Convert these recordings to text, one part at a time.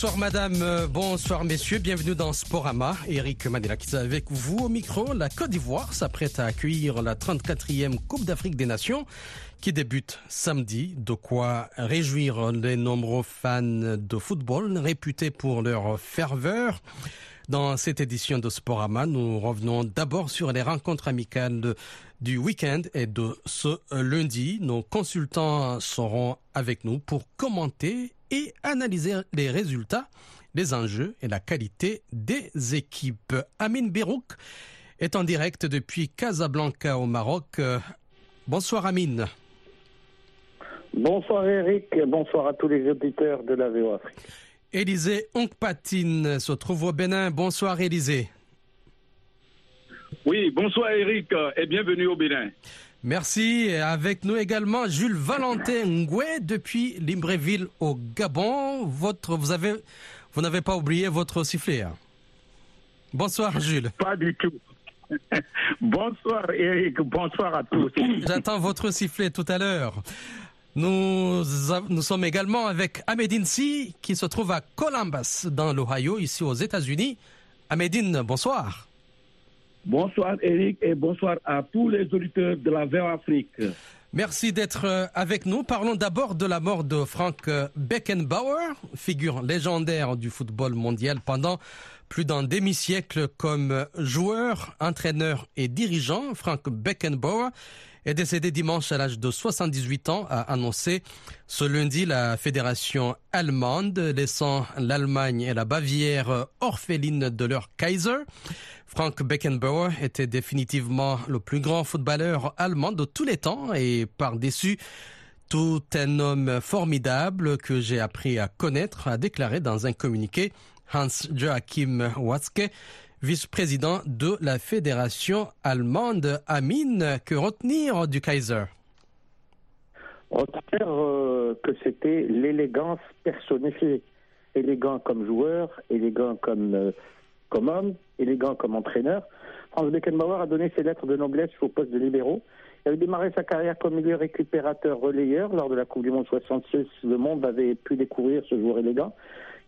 Bonsoir madame, euh, bonsoir messieurs, bienvenue dans Sporama. Eric Mandela qui est avec vous au micro. La Côte d'Ivoire s'apprête à accueillir la 34e Coupe d'Afrique des Nations qui débute samedi, de quoi réjouir les nombreux fans de football réputés pour leur ferveur. Dans cette édition de Sporama, nous revenons d'abord sur les rencontres amicales du week-end et de ce lundi. Nos consultants seront avec nous pour commenter et analyser les résultats, les enjeux et la qualité des équipes. Amine Berouk est en direct depuis Casablanca au Maroc. Bonsoir Amine. Bonsoir Eric, bonsoir à tous les auditeurs de la VO Afrique. Élisée Onkpatine se trouve au Bénin. Bonsoir Élisée. Oui, bonsoir Eric et bienvenue au Bénin. Merci. Avec nous également Jules Valentin Ngoué depuis Libreville au Gabon. Votre, vous avez, vous n'avez pas oublié votre sifflet. Hein? Bonsoir Jules. Pas du tout. bonsoir Eric, bonsoir à tous. J'attends votre sifflet tout à l'heure. Nous, nous sommes également avec Ahmedine Si qui se trouve à Columbus dans l'Ohio, ici aux États-Unis. Ahmedine, bonsoir. Bonsoir Eric et bonsoir à tous les auditeurs de la VO Afrique. Merci d'être avec nous. Parlons d'abord de la mort de Frank Beckenbauer, figure légendaire du football mondial pendant plus d'un demi-siècle comme joueur, entraîneur et dirigeant. Frank Beckenbauer est décédé dimanche à l'âge de 78 ans, a annoncé ce lundi la fédération allemande, laissant l'Allemagne et la Bavière orphelines de leur Kaiser. Frank Beckenbauer était définitivement le plus grand footballeur allemand de tous les temps et par-dessus tout un homme formidable que j'ai appris à connaître, a déclaré dans un communiqué Hans-Joachim Watzke, vice-président de la fédération allemande. Amine, que retenir du Kaiser? Retenir euh, que c'était l'élégance personnifiée. Élégant comme joueur, élégant comme, euh, comme homme, élégant comme entraîneur. Franz Beckenbauer a donné ses lettres de noblesse au poste de libéraux. Il avait démarré sa carrière comme milieu récupérateur relayeur lors de la Coupe du Monde 66. Le monde avait pu découvrir ce joueur élégant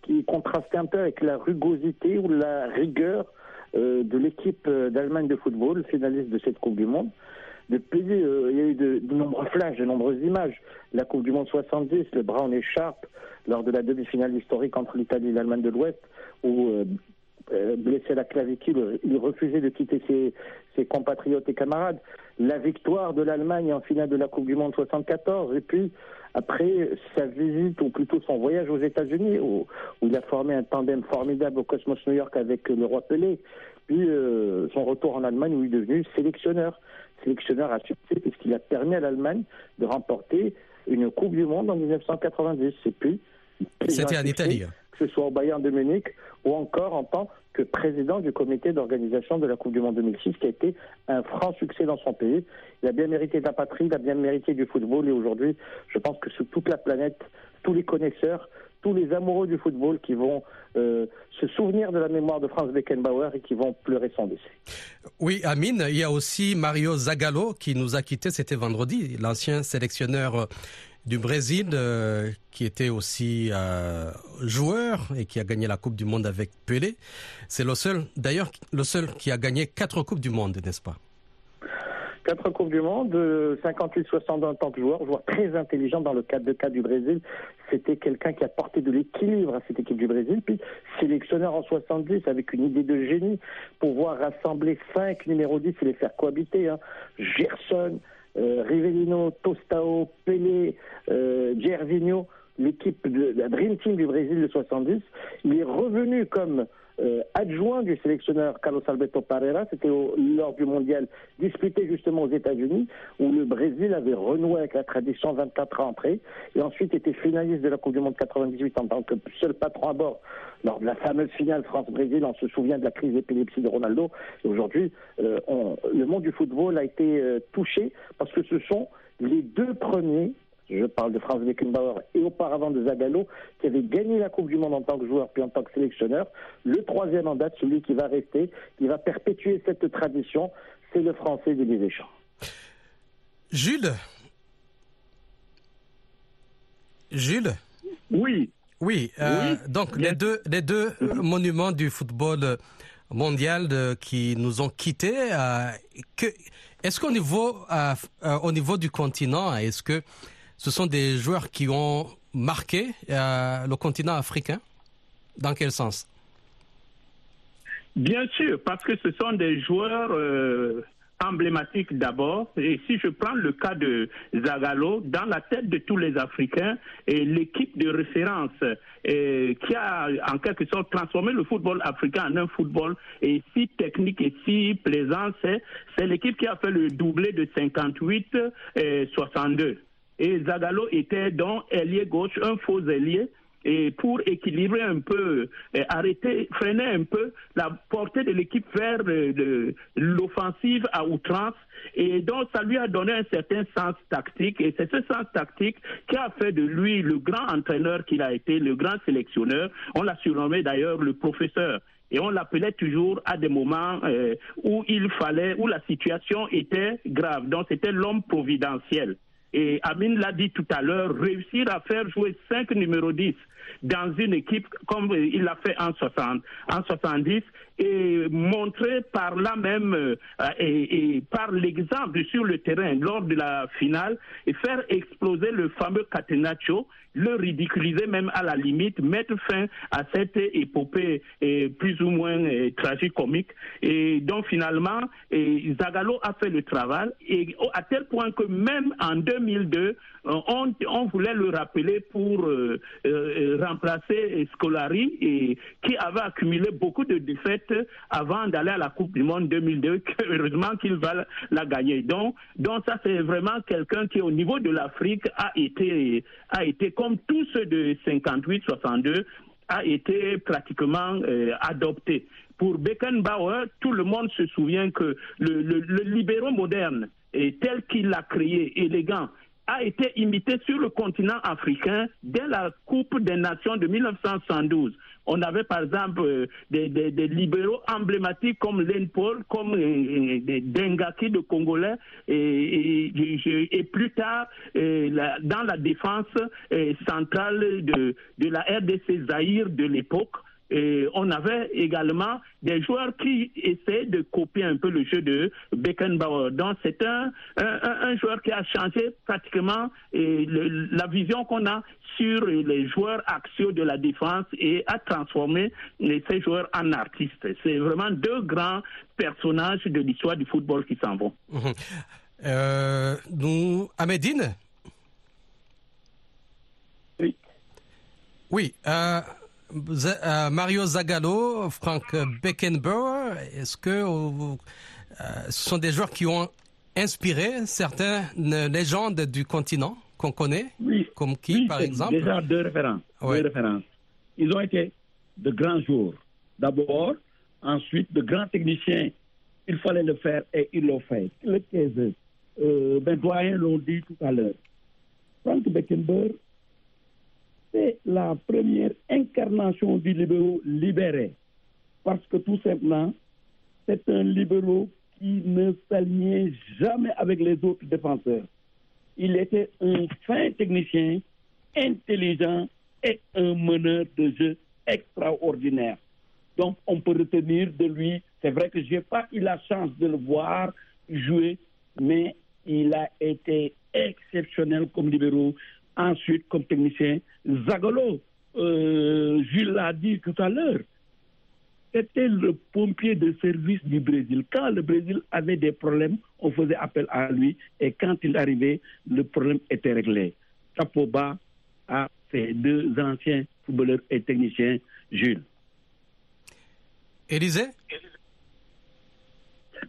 qui contrastait un peu avec la rugosité ou la rigueur de l'équipe d'Allemagne de football, finaliste de cette Coupe du Monde. Depuis, euh, il y a eu de, nombreux flashs, de nombreuses images. La Coupe du Monde 70, le Brown écharpe lors de la demi-finale historique entre l'Italie et l'Allemagne de l'Ouest, où euh, euh, blessé à la clavicule, il refusait de quitter ses, compatriotes et camarades. La victoire de l'Allemagne en finale de la Coupe du Monde 74, et puis après sa visite, ou plutôt son voyage aux États-Unis, où, où, il a formé un tandem formidable au Cosmos New York avec le roi Pelé, puis euh, son retour en Allemagne où il est devenu sélectionneur. Sélectionneur à succès puisqu'il a permis à l'Allemagne de remporter une Coupe du Monde en 1990. Et puis, c'était en Italie. Que ce soit au Bayern de Munich ou encore en tant que président du comité d'organisation de la Coupe du Monde 2006, qui a été un franc succès dans son pays. Il a bien mérité de la patrie, il a bien mérité du football, et aujourd'hui, je pense que sur toute la planète, tous les connaisseurs, tous les amoureux du football qui vont euh, se souvenir de la mémoire de Franz Beckenbauer et qui vont pleurer son décès. Oui, Amine, il y a aussi Mario Zagallo qui nous a quittés, c'était vendredi, l'ancien sélectionneur du Brésil euh, qui était aussi euh, joueur et qui a gagné la Coupe du Monde avec Pelé. C'est le seul, d'ailleurs, le seul qui a gagné quatre Coupes du Monde, n'est-ce pas? Quatre Coupes du Monde, 58-60 en tant que joueur, joueur très intelligent dans le cadre de cas du Brésil. C'était quelqu'un qui a porté de l'équilibre à cette équipe du Brésil. Puis sélectionneur en 70 avec une idée de génie, pouvoir rassembler cinq numéros 10 et les faire cohabiter. Hein. Gerson, euh, Rivellino, Tostao, Pelé, euh, Gervinho, l'équipe de la Dream Team du Brésil de 70. Il est revenu comme euh, adjoint du sélectionneur Carlos Alberto Parreira, c'était lors du mondial disputé justement aux États-Unis, où le Brésil avait renoué avec la tradition 24 ans après, et ensuite était finaliste de la Coupe du Monde 98 en tant que seul patron à bord lors de la fameuse finale France-Brésil. On se souvient de la crise d'épilepsie de Ronaldo. Et aujourd'hui, euh, le monde du football a été euh, touché parce que ce sont les deux premiers je parle de Franz Beckenbauer et auparavant de Zagallo, qui avait gagné la Coupe du Monde en tant que joueur puis en tant que sélectionneur. Le troisième en date, celui qui va rester, qui va perpétuer cette tradition, c'est le Français Didier Deschamps. Jules Jules Oui. Oui, donc les deux, les deux monuments du football mondial qui nous ont quittés. que, est-ce qu'au niveau, au niveau du continent, est-ce que ce sont des joueurs qui ont marqué le continent africain Dans quel sens? Bien sûr, parce que ce sont des joueurs euh, emblématiques d'abord. Et si je prends le cas de Zagallo, dans la tête de tous les Africains, l'équipe de référence et, qui a en quelque sorte transformé le football africain en un football et si technique et si plaisant, c'est l'équipe qui a fait le doublé de 58 et 62. Et Zagallo était donc ailier gauche, un faux ailier et pour équilibrer un peu, arrêter, freiner un peu la portée de l'équipe vers euh, l'offensive à outrance. Et donc, ça lui a donné un certain sens tactique. Et c'est ce sens tactique qui a fait de lui le grand entraîneur qu'il a été, le grand sélectionneur. On l'a surnommé d'ailleurs le professeur. Et on l'appelait toujours à des moments euh, où il fallait, où la situation était grave. Donc, c'était l'homme providentiel. Et Amine l'a dit tout à l'heure, réussir à faire jouer cinq numéros 10 dans une équipe comme il l'a fait en, 60, en 70 et montrer par là même euh, et, par l'exemple sur le terrain lors de la finale et faire exploser le fameux Catenaccio, le ridiculiser même à la limite, mettre fin à cette épopée plus ou moins tragique comique et donc finalement Zagallo a fait le travail et à tel point que même en 2002 on, on voulait le rappeler pour euh, euh, remplacer Scolari et qui avait accumulé beaucoup de défaites avant d'aller à la Coupe du Monde 2002. Heureusement qu'il va la gagner. Donc, donc ça c'est vraiment quelqu'un qui au niveau de l'Afrique a été a été comme tous ceux de 58-62 a été pratiquement euh, adopté. Pour Beckenbauer, tout le monde se souvient que le, le, le libéraux moderne, tel qu'il l'a créé, élégant, a été imité sur le continent africain dès la Coupe des Nations de 1972. On avait par exemple euh, des, libéraux emblématiques comme Len Paul, comme euh, euh, des Dengaki de Congolais, et, plus tard dans la défense centrale de, de la RDC Zahir de l'époque. Et on avait également des joueurs qui essaient de copier un peu le jeu de Beckenbauer. Donc c'est un, un, joueur qui a changé pratiquement la vision qu'on a sur les joueurs axiaux de la défense et a transformé ces joueurs en artistes. C'est vraiment deux grands personnages de l'histoire du football qui s'en vont. Mhm. Euh, nous, Ahmedine? Oui. Oui. Euh, Mario Zagallo, Frank Beckenbauer, est-ce que euh, ce sont des joueurs qui ont inspiré certaines légendes du continent qu'on connaît Oui. Comme qui, par exemple? Déjà deux références, deux références. Ils ont été de grands joueurs. D'abord, ensuite, de grands techniciens. Il fallait le faire et ils l'ont fait. Le euh, ben, doyens l'ont dit tout à l'heure. Frank Beckenbauer c'est la première incarnation du libéraux libéré. Parce que tout simplement, c'est un libéraux qui ne s'alignait jamais avec les autres défenseurs. Il était un fin technicien, intelligent et un meneur de jeu extraordinaire. Donc, on peut retenir de lui, c'est vrai que je n'ai pas eu la chance de le voir jouer, mais il a été exceptionnel comme libéraux Ensuite, comme technicien, Zagolo, euh, Jules l'a dit tout à l'heure, c'était le pompier de service du Brésil. Quand le Brésil avait des problèmes, on faisait appel à lui et quand il arrivait, le problème était réglé. Bas à ces deux anciens footballeurs et techniciens, Jules. Élisée?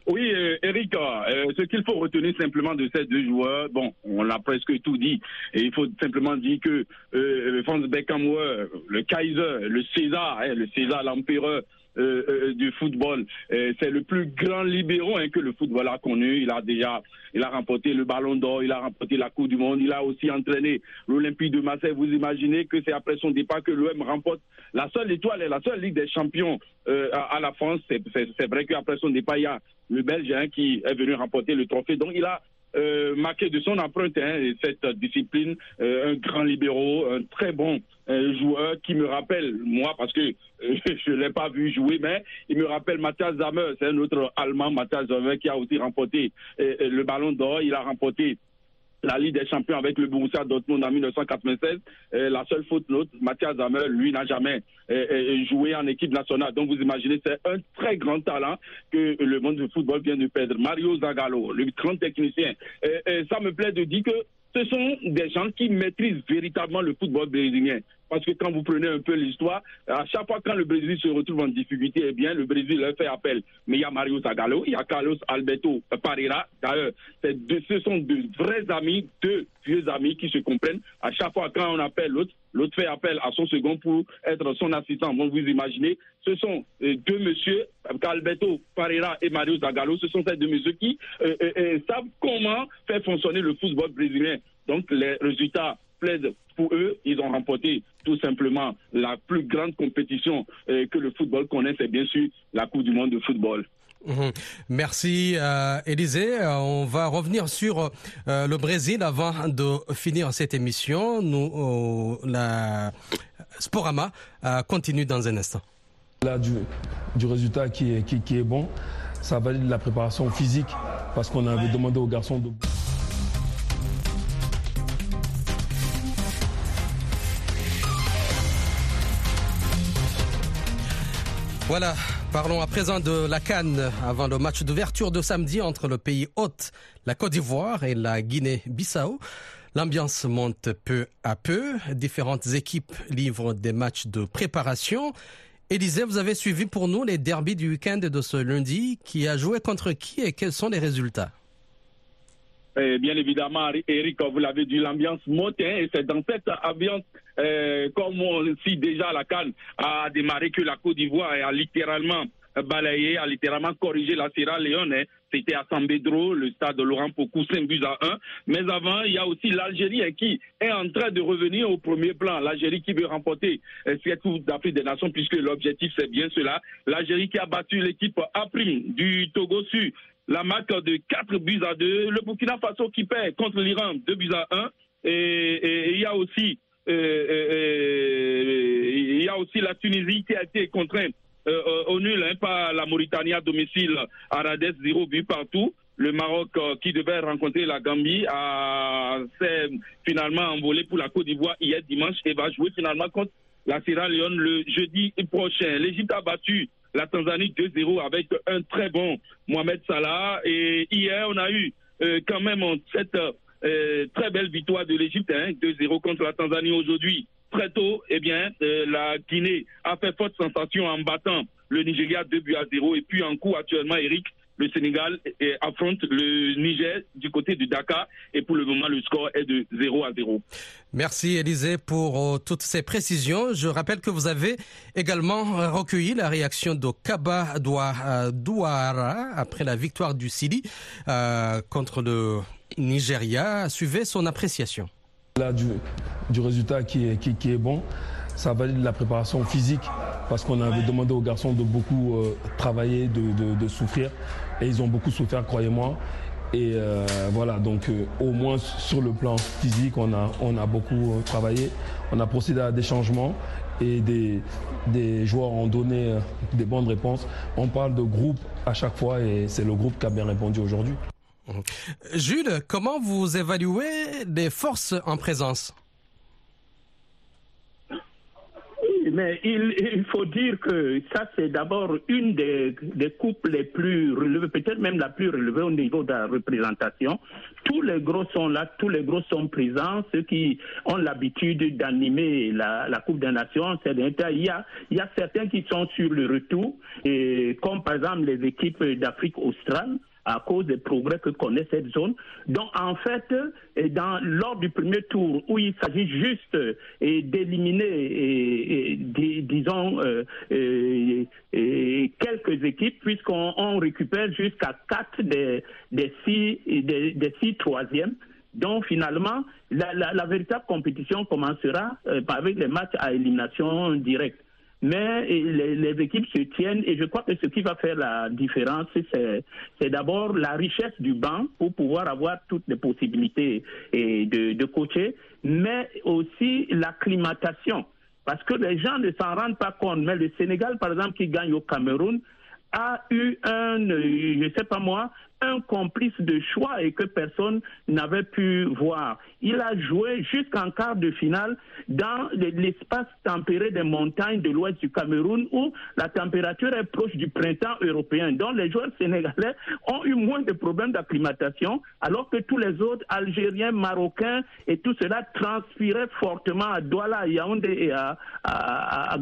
Oui, euh, Eric, euh, ce qu'il faut retenir simplement de ces deux joueurs, bon, on l'a presque tout dit, et il faut simplement dire que euh, Franz Beckenbauer, le Kaiser, le César, hein, le César, l'empereur, euh, euh, du football. Euh, c'est le plus grand libéraux hein, que le football a connu. Il a déjà, il a remporté le Ballon d'Or, il a remporté la Coupe du Monde, il a aussi entraîné l'Olympique de Marseille. Vous imaginez que c'est après son départ que l'OM remporte la seule étoile et la seule Ligue des Champions à, la France. C'est vrai qu'après son départ, il y a le Belge hein, qui est venu remporter le trophée. Donc il a euh, marqué de son empreinte hein, cette discipline, un grand libéraux, un très bon joueur qui me rappelle, moi, parce que je ne l'ai pas vu jouer, mais il me rappelle Matthias Zammer, c'est un autre Allemand, Matthias Zammer, qui a aussi remporté le ballon d'or. Il a remporté la Ligue des Champions avec le Borussia Dortmund en 1996. la seule faute note, Mathias Zammer, lui, n'a jamais joué en équipe nationale. Donc vous imaginez, c'est un très grand talent que le monde du football vient de perdre. Mario Zagallo, le grand technicien. Et, ça me plaît de dire que ce sont des gens qui maîtrisent véritablement le football brésilien. Parce que quand vous prenez un peu l'histoire, à chaque fois quand le Brésil se retrouve en difficulté, eh bien, le Brésil leur fait appel. Mais il y a Mario Zagallo, il y a Carlos Alberto Pereira. D'ailleurs, ce sont de vrais amis, deux vieux amis qui se comprennent. À chaque fois quand on appelle l'autre, l'autre fait appel à son second pour être son assistant. Vous imaginez, ce sont euh, deux messieurs, Alberto Pereira et Mario Zagallo, ce sont ces deux messieurs qui euh, euh, savent comment faire fonctionner le football brésilien. Donc les résultats plaide pour eux. Ils ont remporté tout simplement la plus grande compétition euh, que le football connaît, c'est bien sûr la Coupe du monde de football. Mhm. Merci euh, Élisée. Euh, on va revenir sur le Brésil avant de finir cette émission. Nous, la Sporama continue dans un instant. Là, du, du résultat qui est, qui, qui est bon, ça valide la préparation physique parce qu'on avait demandé aux garçons de... Voilà, parlons à présent de la Cannes avant le match d'ouverture de samedi entre le pays hôte, la Côte d'Ivoire et la Guinée-Bissau. L'ambiance monte peu à peu. Différentes équipes livrent des matchs de préparation. Élisée, vous avez suivi pour nous les derbies du week-end de ce lundi. Qui a joué contre qui et quels sont les résultats? Bien évidemment, Eric, vous l'avez dit, l'ambiance monte, hein, et c'est dans cette ambiance, euh, comme on dit déjà la Cannes a démarré, que la Côte d'Ivoire a littéralement balayé, a littéralement corrigé la Sierra Leone. Hein. C'était à San Pedro, le stade de Laurent Pocou, 5 buts à 1. Mais avant, il y a aussi l'Algérie hein, qui est en train de revenir au premier plan. L'Algérie qui veut remporter euh, cette d'Afrique des Nations, puisque l'objectif c'est bien cela. L'Algérie qui a battu l'équipe Aprim du Togo Sud la marque de 4 buts à 2. Le Burkina Faso qui perd contre l'Iran 2 buts à 1. Et il y a aussi il y a aussi la Tunisie qui a été contrainte au nul hein, par la Mauritanie à domicile Rades, 0 but partout. Le Maroc qui devait rencontrer la Gambie s'est finalement envolé pour la Côte d'Ivoire hier dimanche et va jouer finalement contre la Sierra Leone le jeudi prochain. L'Égypte a battu la Tanzanie 2-0 avec un très bon Mohamed Salah. Et hier, on a eu euh, quand même cette euh, très belle victoire de l'Égypte, hein, 2-0 contre la Tanzanie aujourd'hui. Très tôt, eh bien, euh, la Guinée a fait forte sensation en battant le Nigeria 2 buts à 0. Et puis en cours actuellement, Eric, le Sénégal affronte le Niger du côté du Dakar et pour le moment le score est de 0 à 0. Merci Élisée pour euh, toutes ces précisions. Je rappelle que vous avez également recueilli la réaction de Kaba Douara après la victoire du Sili euh, contre le Nigeria. Suivez son appréciation. Là, du, du résultat qui est, qui est bon, ça valide la préparation physique parce qu'on avait demandé aux garçons de beaucoup euh, travailler, de, de, souffrir. Et ils ont beaucoup souffert, croyez-moi. Et euh, voilà, donc euh, au moins sur le plan physique, on a, on a beaucoup travaillé. On a procédé à des changements et des, des joueurs ont donné des bonnes réponses. On parle de groupe à chaque fois et c'est le groupe qui a bien répondu aujourd'hui. Jules, comment vous évaluez les forces en présence? Mais il, faut dire que ça, c'est d'abord une des, coupes les plus relevées, peut-être même la plus relevée au niveau de la représentation. Tous les gros sont là, tous les gros sont présents. Ceux qui ont l'habitude d'animer la, Coupe des Nations, c'est il y, a, il y a certains qui sont sur le retour, et comme par exemple les équipes d'Afrique australe à cause des progrès que connaît cette zone. Donc, en fait, dans, lors du premier tour, où il s'agit juste d'éliminer, disons, euh, quelques équipes, puisqu'on récupère jusqu'à quatre des, des, six, des, six troisièmes. Donc finalement, la, véritable compétition commencera euh, avec les matchs à élimination directe. Mais les, équipes se tiennent et je crois que ce qui va faire la différence, c'est d'abord la richesse du banc pour pouvoir avoir toutes les possibilités de, coacher, mais aussi l'acclimatation. Parce que les gens ne s'en rendent pas compte. Mais le Sénégal, par exemple, qui gagne au Cameroun, a eu un, je ne sais pas moi, un complice de choix et que personne n'avait pu voir. Il a joué jusqu'en quart de finale dans l'espace tempéré des montagnes de l'ouest du Cameroun où la température est proche du printemps européen. Donc les joueurs sénégalais ont eu moins de problèmes d'acclimatation alors que tous les autres Algériens, Marocains et tout cela transpiraient fortement à Douala, à Yaoundé et à, à,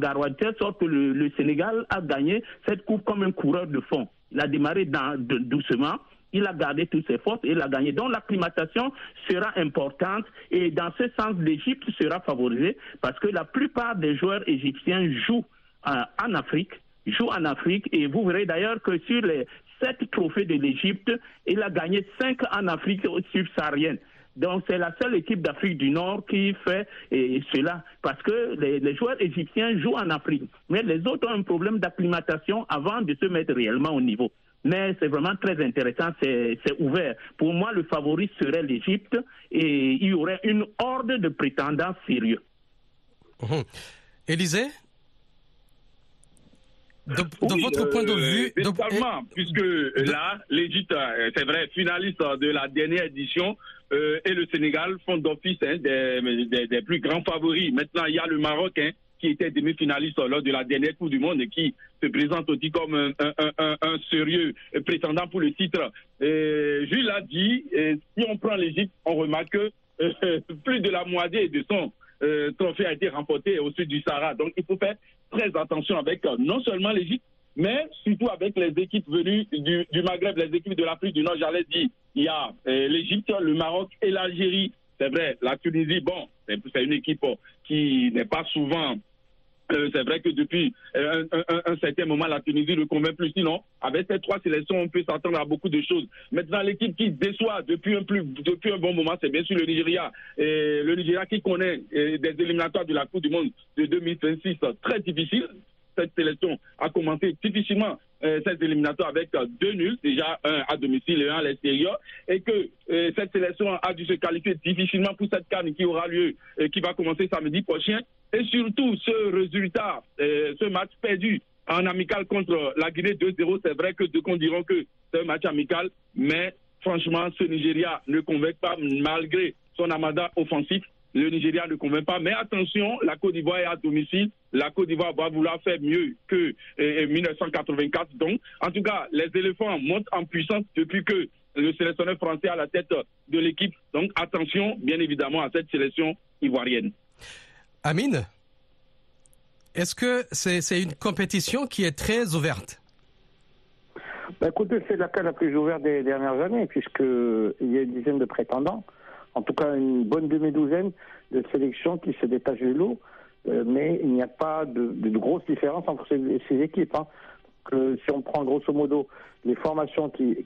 sorte que le, Sénégal a gagné cette coupe comme un coureur de fond. Il a démarré doucement il a gardé toutes ses forces et il a gagné. Donc l'acclimatation sera importante et dans ce sens, l'Égypte sera favorisée parce que la plupart des joueurs égyptiens jouent euh, en Afrique, jouent en Afrique et vous verrez d'ailleurs que sur les sept trophées de l'Égypte, il a gagné cinq en Afrique subsaharienne. Donc c'est la seule équipe d'Afrique du Nord qui fait cela parce que les, joueurs égyptiens jouent en Afrique. Mais les autres ont un problème d'acclimatation avant de se mettre réellement au niveau mais c'est vraiment très intéressant, c'est ouvert. Pour moi, le favori serait l'Égypte et il y aurait une horde de prétendants sérieux. Mmh. Élisée de, votre point de vue. Euh, puisque là, l'Égypte, euh, c'est vrai, finaliste de la dernière édition, euh, et le Sénégal font d'office hein, des, des, plus grands favoris. Maintenant, il y a le Maroc, hein, qui était demi-finaliste lors de la dernière Coupe du Monde et qui se présente aussi comme un, un, un, sérieux prétendant pour le titre. Jules a dit, si on prend l'Égypte, on remarque que euh, plus de la moitié de son euh, trophée a été remporté au sud du Sahara. Donc il faut faire très attention avec euh, non seulement l'Égypte, mais surtout avec les équipes venues du, du Maghreb, les équipes de l'Afrique du Nord, j'allais dire, il y a l'Égypte, le Maroc et l'Algérie. C'est vrai, la Tunisie, bon, c'est une équipe qui n'est pas souvent euh, c'est vrai que depuis euh, un, certain moment, la Tunisie ne convainc plus. Sinon, avec ces trois sélections, on peut s'attendre à beaucoup de choses. Maintenant, l'équipe qui déçoit depuis un, plus, bon moment, c'est bien sûr le Nigeria. Le Nigeria qui connaît des éliminatoires de la Coupe du Monde de 2026 très difficiles cette sélection a commencé difficilement euh, cette éliminatoire avec deux nuls, déjà un à domicile et un à l'extérieur, et que cette sélection a dû se qualifier difficilement pour cette canne qui aura lieu, et qui va commencer samedi prochain. Et surtout, ce résultat, ce match perdu en amical contre la Guinée 2-0, c'est vrai que deux qu'on diront que c'est un match amical, mais franchement, ce Nigeria ne convainc pas malgré son amada offensif le Nigeria ne convainc pas. Mais attention, la Côte d'Ivoire est à domicile. La Côte d'Ivoire va vouloir faire mieux que 1984. Donc, en tout cas, les éléphants montent en puissance depuis que le sélectionneur français a la tête de l'équipe. Donc, attention, bien évidemment, à cette sélection ivoirienne. Amine, est-ce que c'est une compétition qui est très ouverte? Bah, Écoutez, c'est la cas la plus ouverte des dernières années, puisqu'il y a une dizaine de prétendants en tout cas une bonne demi-douzaine de sélections qui se détachent du lot, euh, mais il n'y a pas de, grosses différences entre ces, équipes. Hein. si on prend grosso modo les formations qui,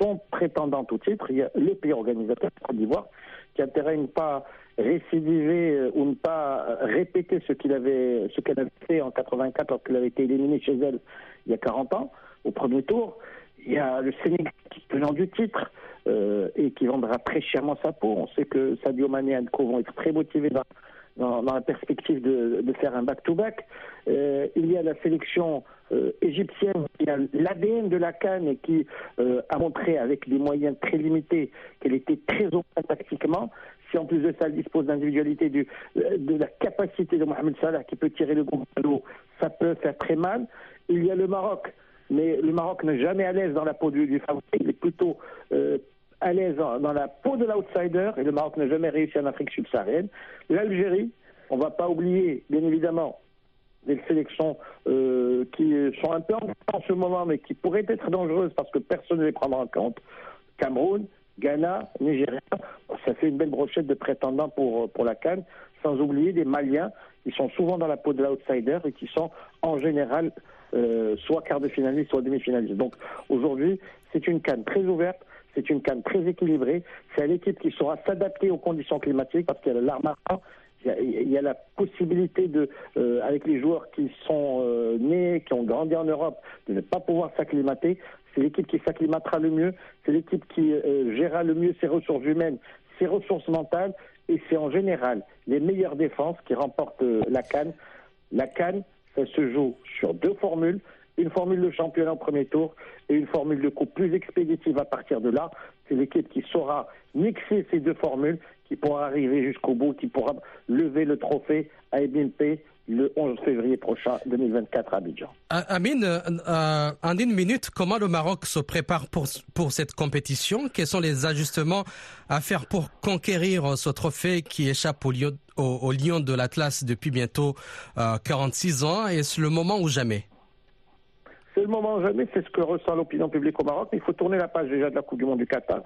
sont prétendantes au titre, il y a le pays organisateur, Côte d'Ivoire, qui a pas récidiver euh, ou ne pas répéter ce qu'il avait, ce qu'elle avait fait en 84 lorsqu'il avait été éliminé chez elle il y a 40 ans, au premier tour. Il y a le Sénégal qui tenant du titre, euh, et qui vendra très chèrement sa peau. On sait que Sadio Mané et Anko vont être très motivés dans, dans, la perspective de, de faire un back-to-back. Euh, il y a la sélection euh, égyptienne qui a l'ADN de la Cannes et qui a montré avec des moyens très limités qu'elle était très open tactiquement. Si en plus de ça, elle dispose d'individualité, de la capacité de Mohamed Salah qui peut tirer le groupe à l'eau, ça peut faire très mal. Il y a le Maroc mais le Maroc n'est jamais à l'aise dans la peau du, du favori, il est plutôt à l'aise dans la peau de l'outsider, et le Maroc n'a jamais réussi en Afrique subsaharienne. L'Algérie, on ne va pas oublier, bien évidemment, des sélections euh, qui sont un peu en ce moment, mais qui pourraient être dangereuses parce que personne ne les prendra en compte. Cameroun, Ghana, Nigeria, ça fait une belle brochette de prétendants pour, pour la Cannes, sans oublier des Maliens qui sont souvent dans la peau de l'outsider et qui sont en général euh, soit quart de finaliste, soit demi-finaliste. Donc aujourd'hui, c'est une Cannes très ouverte c'est une canne très équilibrée. C'est une équipe qui saura s'adapter aux conditions climatiques parce qu'elle a l'arme il y, a, la possibilité de, euh, avec les joueurs qui sont euh, nés, qui ont grandi en Europe, de ne pas pouvoir s'acclimater. C'est l'équipe qui s'acclimatera le mieux, c'est l'équipe qui euh, gérera le mieux ses ressources humaines, ses ressources mentales, et c'est en général les meilleures défenses qui remportent la canne. La canne, ça se joue sur deux formules une formule de championnat au premier tour et une formule de coupe plus expéditive à partir de là. C'est l'équipe qui saura mixer ces deux formules, qui pourra arriver jusqu'au bout, qui pourra lever le trophée à Ebimpe le 11 février prochain 2024 à Abidjan. Amine, euh, en une minute, comment le Maroc se prépare pour, cette compétition? Quels sont les ajustements à faire pour conquérir ce trophée qui échappe au lion, de l'Atlas depuis bientôt 46 euh, ans? Est-ce le moment ou jamais? C'est le moment jamais, c'est ce que ressent l'opinion publique au Maroc, mais il faut tourner la page déjà de la Coupe du Monde du Qatar,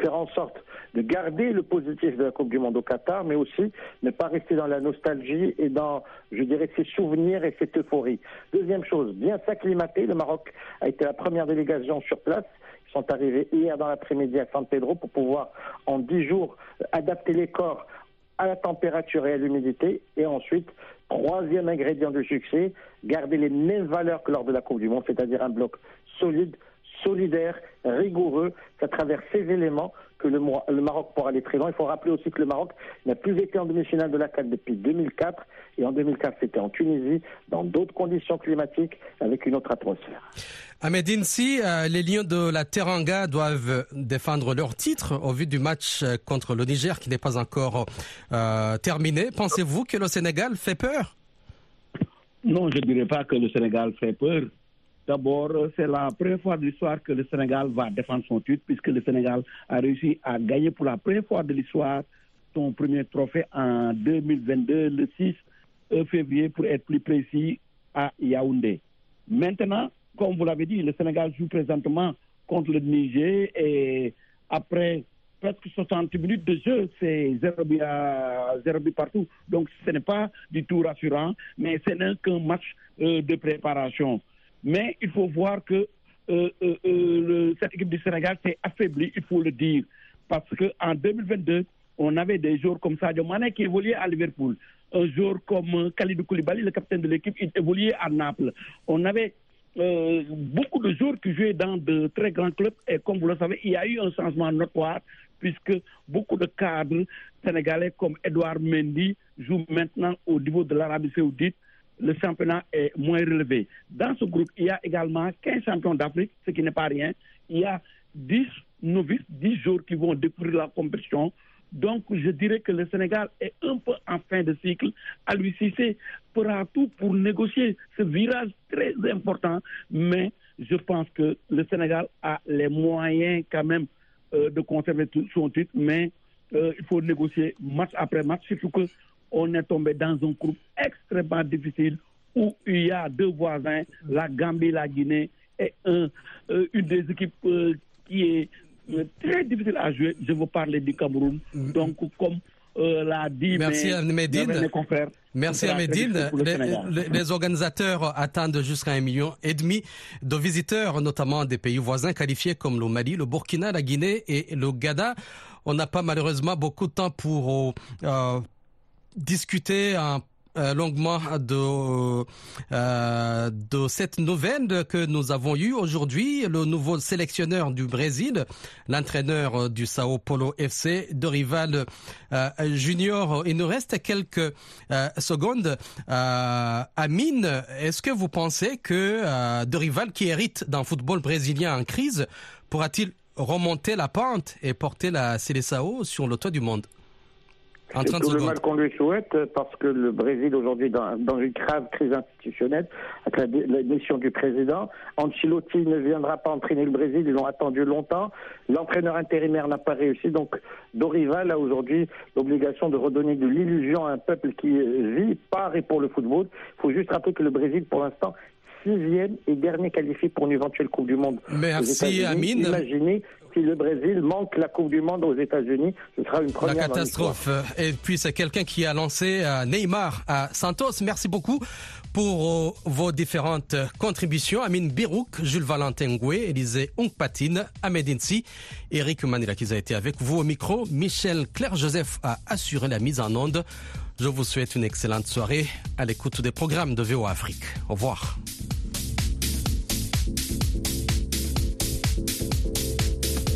faire en sorte de garder le positif de la Coupe du Monde au Qatar, mais aussi ne pas rester dans la nostalgie et dans, je dirais, ces souvenirs et cette euphorie. Deuxième chose, bien s'acclimater. Le Maroc a été la première délégation sur place. Ils sont arrivés hier dans l'après-midi à San Pedro pour pouvoir, en dix jours, adapter les corps à la température et à l'humidité. Et ensuite, troisième ingrédient du succès, garder les mêmes valeurs que lors de la Coupe du Monde, c'est-à-dire un bloc solide, solidaire, rigoureux. C'est à travers ces éléments que le, Maroc pourra aller très loin. Il faut rappeler aussi que le Maroc n'a plus été en demi-finale de la CAN depuis 2004. Et en 2004, c'était en Tunisie, dans d'autres conditions climatiques, avec une autre atmosphère. Ahmed si euh, les Lions de la Teranga doivent défendre leur titre au vu du match euh, contre le Niger qui n'est pas encore euh, terminé. Pensez-vous que le Sénégal fait peur? Non, je ne dirais pas que le Sénégal fait peur. D'abord, c'est la première fois de l'histoire que le Sénégal va défendre son titre, puisque le Sénégal a réussi à gagner pour la première fois de l'histoire son premier trophée en 2022, le 6 février, pour être plus précis, à Yaoundé. Maintenant, comme vous l'avez dit, le Sénégal joue présentement contre le Niger et après presque 60 minutes de jeu, c'est 0 but, but partout. Donc ce n'est pas du tout rassurant, mais ce n'est qu'un match euh, de préparation. Mais il faut voir que euh, euh, cette équipe du Sénégal s'est affaiblie, il faut le dire, parce qu'en 2022, on avait des joueurs comme Sadio Mane qui évoluait à Liverpool. Un joueur comme Khalidou Koulibaly, le capitaine de l'équipe, il évoluait à Naples. On avait euh, beaucoup de joueurs qui jouaient dans de très grands clubs et comme vous le savez, il y a eu un changement notoire puisque beaucoup de cadres sénégalais comme Edouard Mendy jouent maintenant au niveau de l'Arabie saoudite. Le championnat est moins relevé. Dans ce groupe, il y a également 15 champions d'Afrique, ce qui n'est pas rien. Il y a 10 novices, 10 joueurs qui vont découvrir la compétition. Donc, je dirais que le Sénégal est un peu en fin de cycle. À lui, fera tout pour négocier ce virage très important, mais je pense que le Sénégal a les moyens quand même euh, de conserver tout son titre, mais euh, il faut négocier match après match, surtout qu'on est tombé dans un groupe extrêmement difficile où il y a deux voisins, la Gambie, la Guinée, et un, euh, une des équipes qui est très difficile à jouer. Je veux parler du Cameroun. Mm. Donc, comme euh, l'a dit Merci à Médine. Merci à Médine. Les, organisateurs attendent jusqu'à un million et demi de visiteurs, notamment des pays voisins qualifiés comme le Mali, le Burkina, la Guinée et le Ghana. On n'a pas malheureusement beaucoup de temps pour euh, discuter en euh, longuement de, euh, de cette nouvelle que nous avons eue aujourd'hui. Le nouveau sélectionneur du Brésil, l'entraîneur du Sao Paulo FC, Dorival euh, Junior. Il nous reste quelques euh, secondes. Amine, est-ce que vous pensez que Dorival, qui hérite d'un football brésilien en crise, pourra-t-il remonter la pente et porter la Célessao sur le toit du monde? C'est tout le mal qu'on lui souhaite parce que le Brésil aujourd'hui dans, dans une grave crise institutionnelle avec la, du président. Ancelotti ne viendra pas entraîner le Brésil, ils l'ont attendu longtemps. L'entraîneur intérimaire n'a pas réussi, donc Dorival a aujourd'hui l'obligation de redonner de l'illusion à un peuple qui vit par et pour le football. Il faut juste rappeler que le Brésil, pour l'instant, sixième et dernier qualifié pour une éventuelle Coupe du Monde. Merci Amine. Imaginez si le Brésil manque la Coupe du Monde aux États-Unis, ce sera une première. La catastrophe. Et puis c'est quelqu'un qui a lancé euh, Neymar à Santos. Merci beaucoup pour euh, vos différentes contributions. Amine Birouk, Jules Valentin Goué, Élisée Ongpatine, Ahmed Insi, Eric Manila qui a été avec vous au micro. Michel Claire-Joseph a assuré la mise en onde. Je vous souhaite une excellente soirée à l'écoute des programmes de VO Afrique. Au revoir.